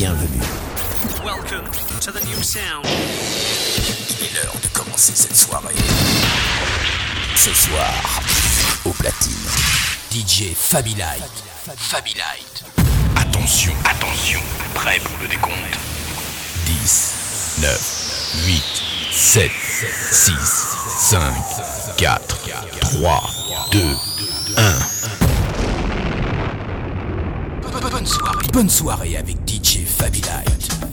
bienvenue. Welcome to the new sound. Il est l'heure de commencer cette soirée. Ce soir, au platine, DJ Fabi Light. Fabi Light. Attention, attention, prêt pour le décompte. 10, 9, 8, 7, 6, 5, 4, 3, 2, 1. Bonne soirée. Bonne soirée avec DJ Fabi Light.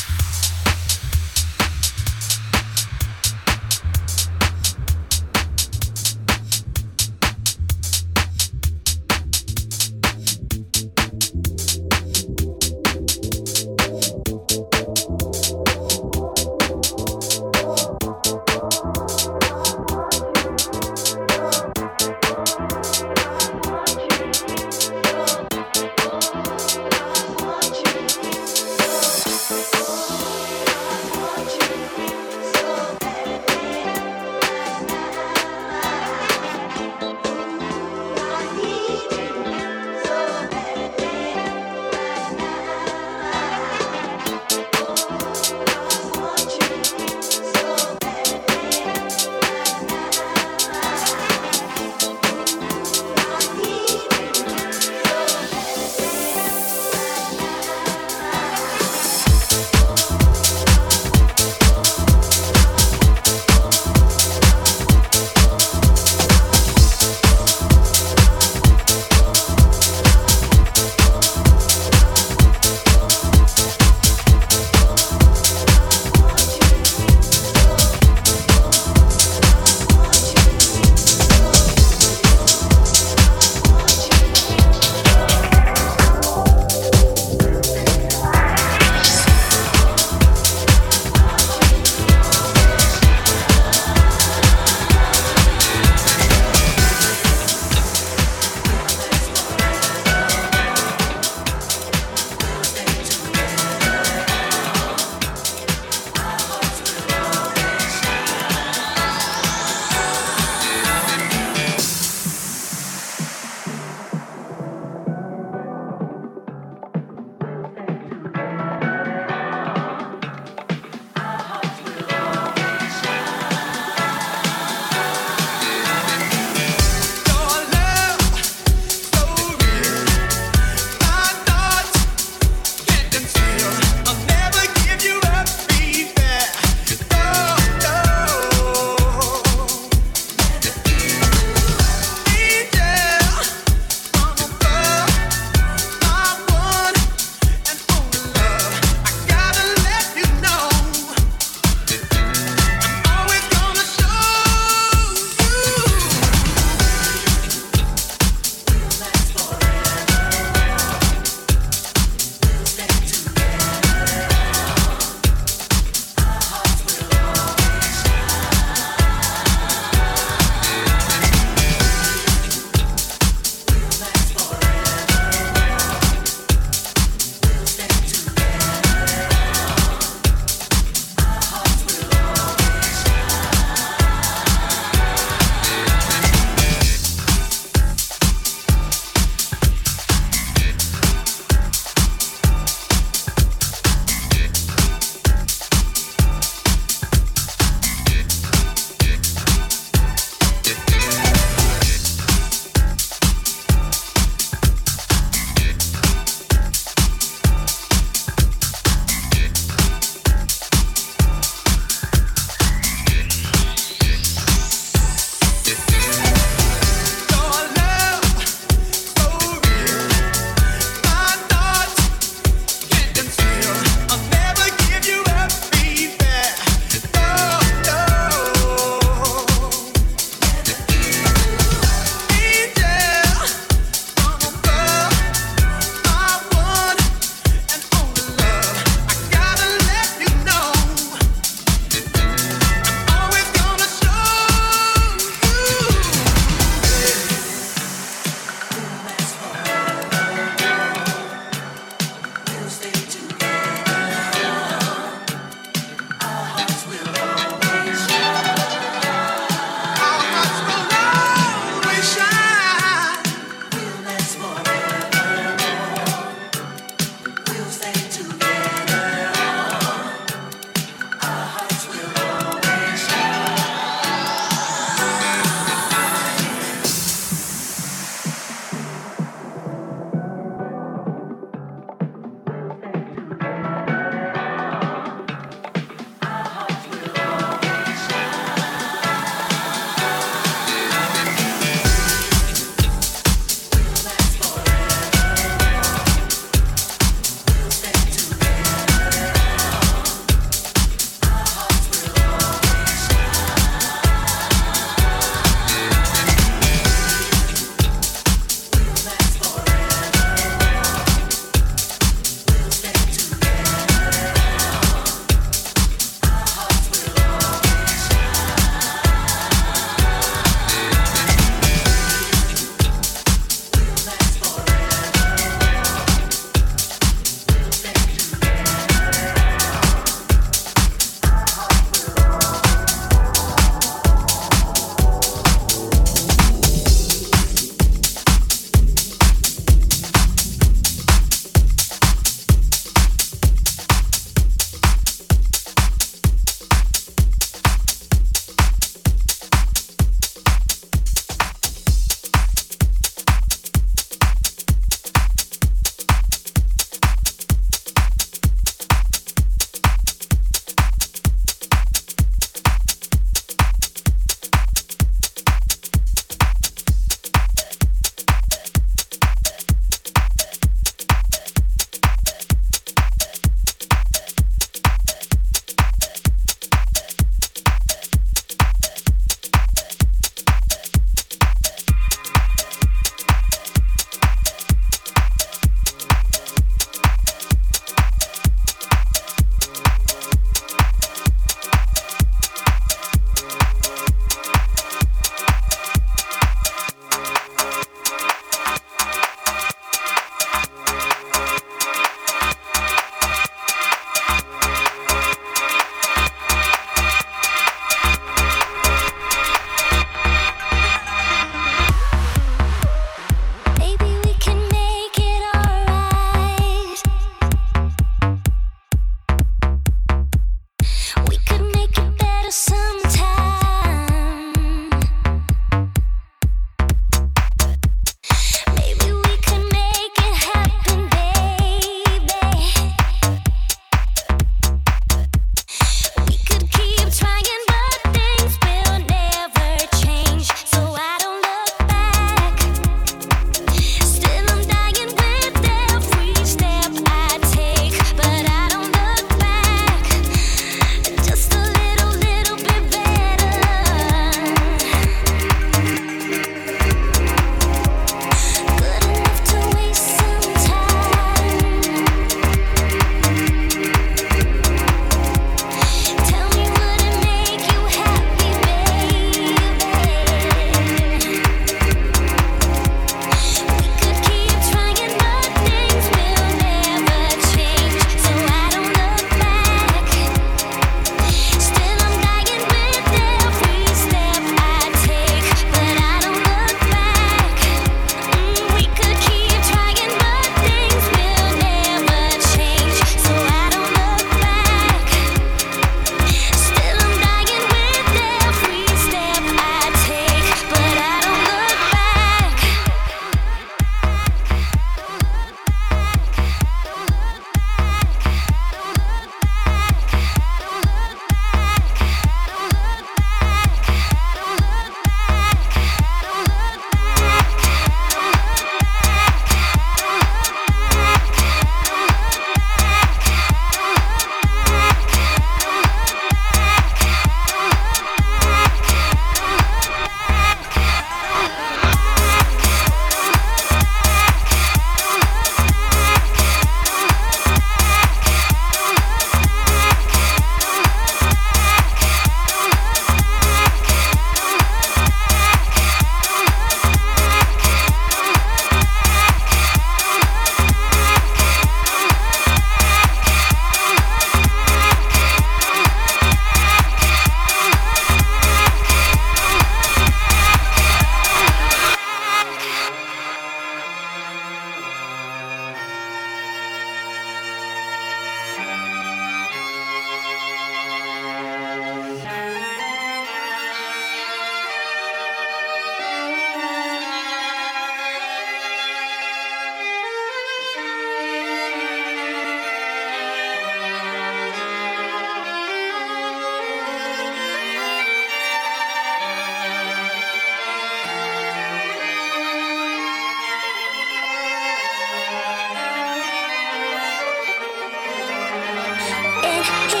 think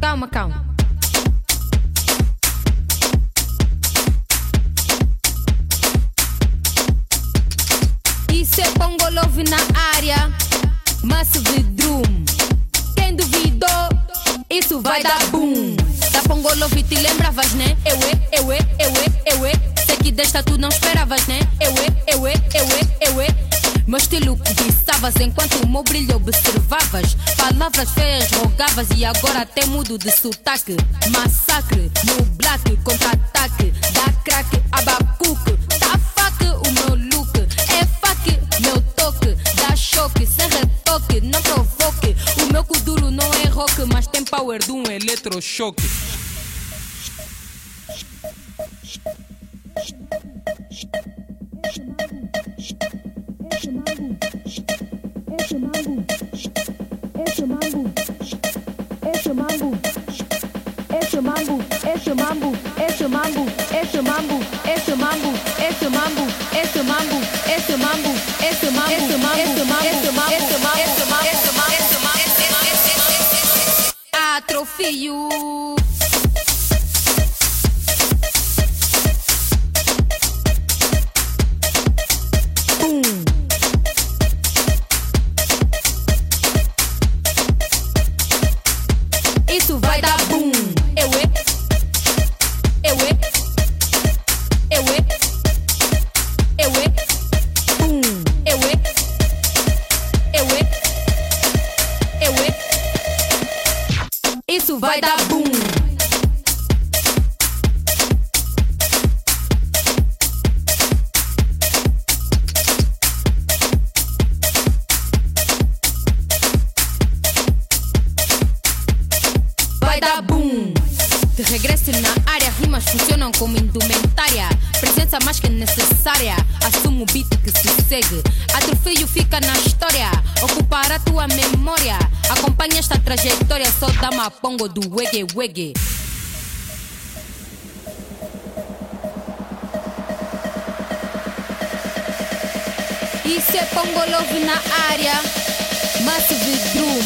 Calma, calma. Isso é Pongo Love na área, Massive Drum. Quem duvidou, isso vai dar boom. Da Pongo Love te lembravas, né? Eu é, eu é, eu é, eu é. Sei que desta tu não esperavas, né? Eu é, eu é, eu é, eu é. Meu estilo cobiçavas enquanto o meu brilho observavas. Palavras feias rogavas e agora até mudo de sotaque. Massacre no black, contra-ataque. Da crack, abacuque. Da fac, o meu look. É fac, meu toque. Dá choque, sem retoque, não provoque. O meu kuduro não é rock, mas tem power de um eletrochoque. Esse Atrofio. A tua memória. Acompanha esta trajetória. Só dá uma pongo do wege wege. Isso é Pongo Love na área. Massive Drum.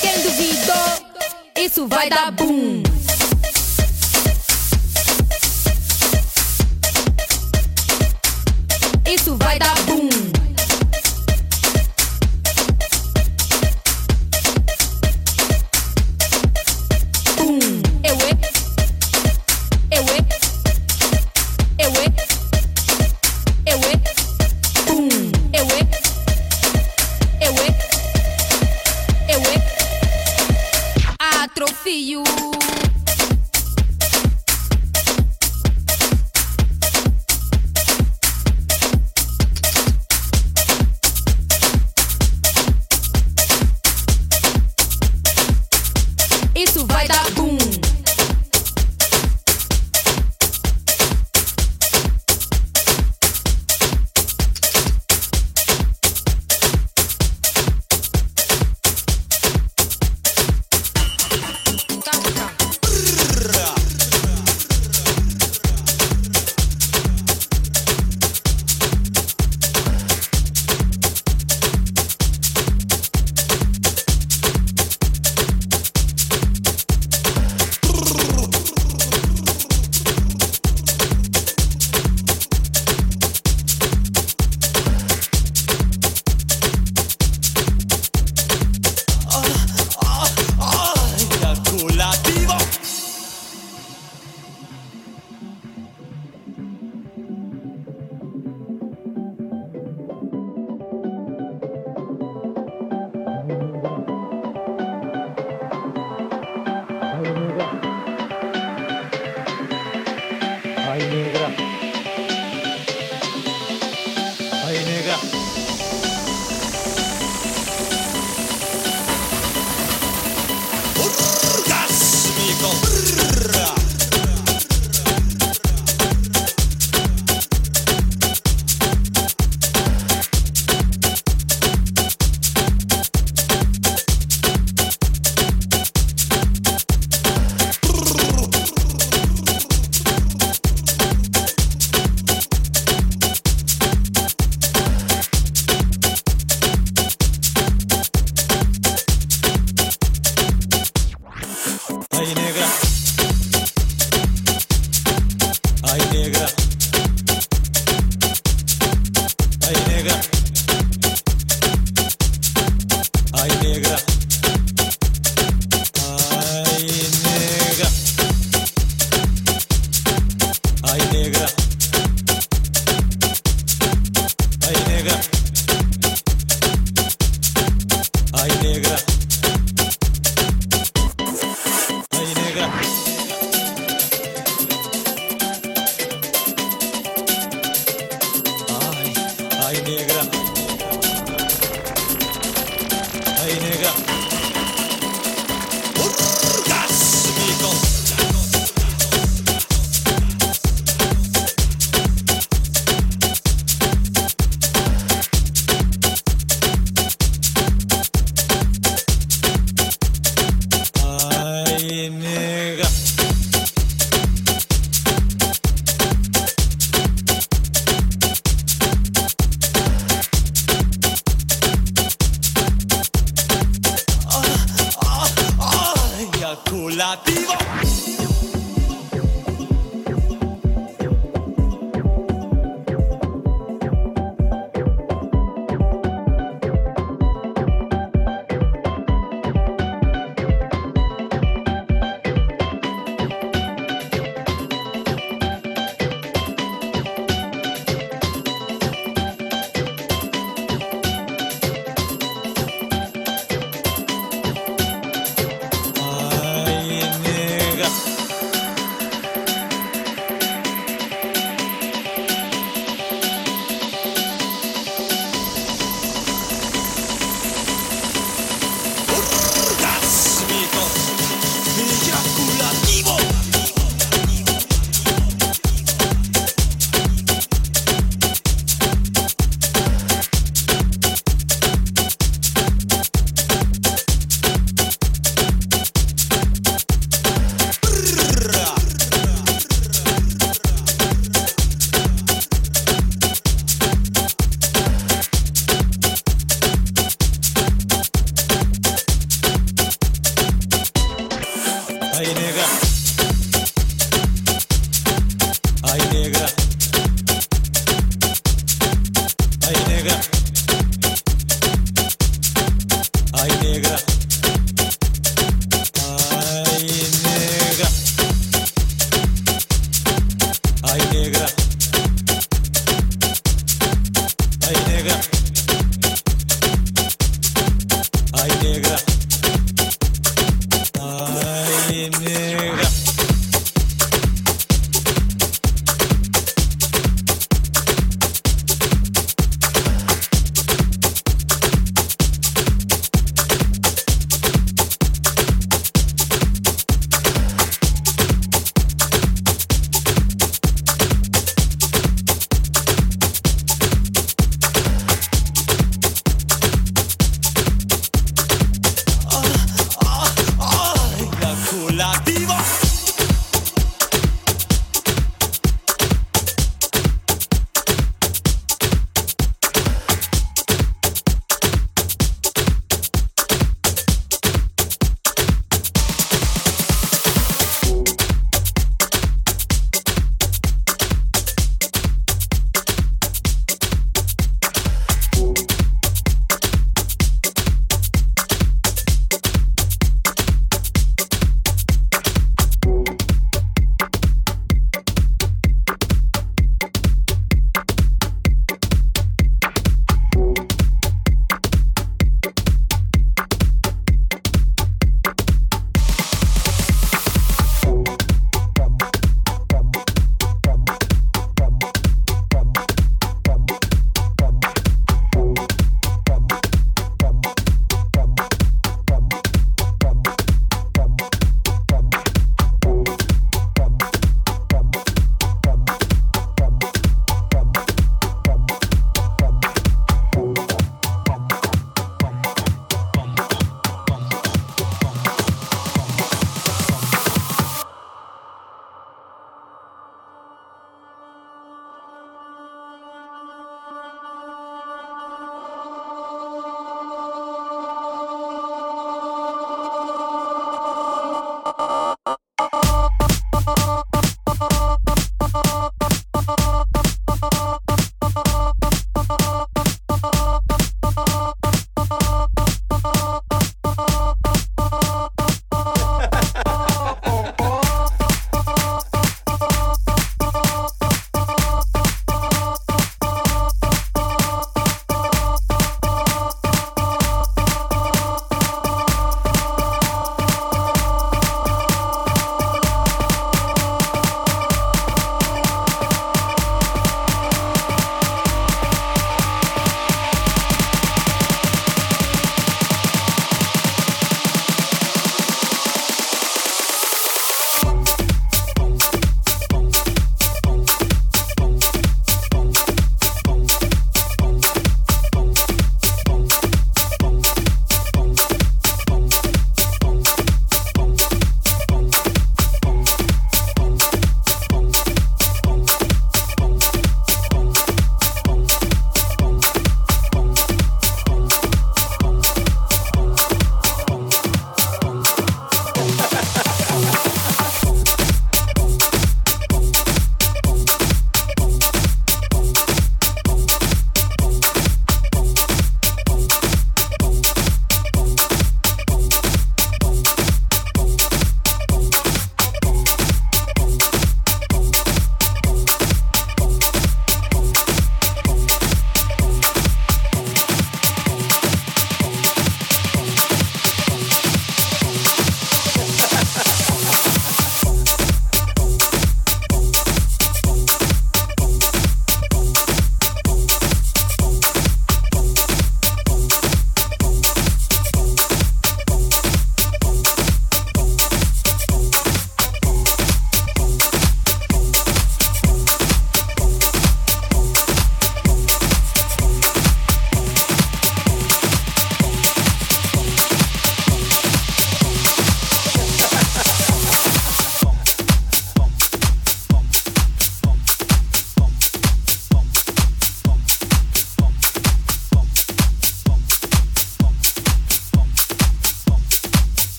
Quem duvidou? Isso vai dar boom. Isso vai dar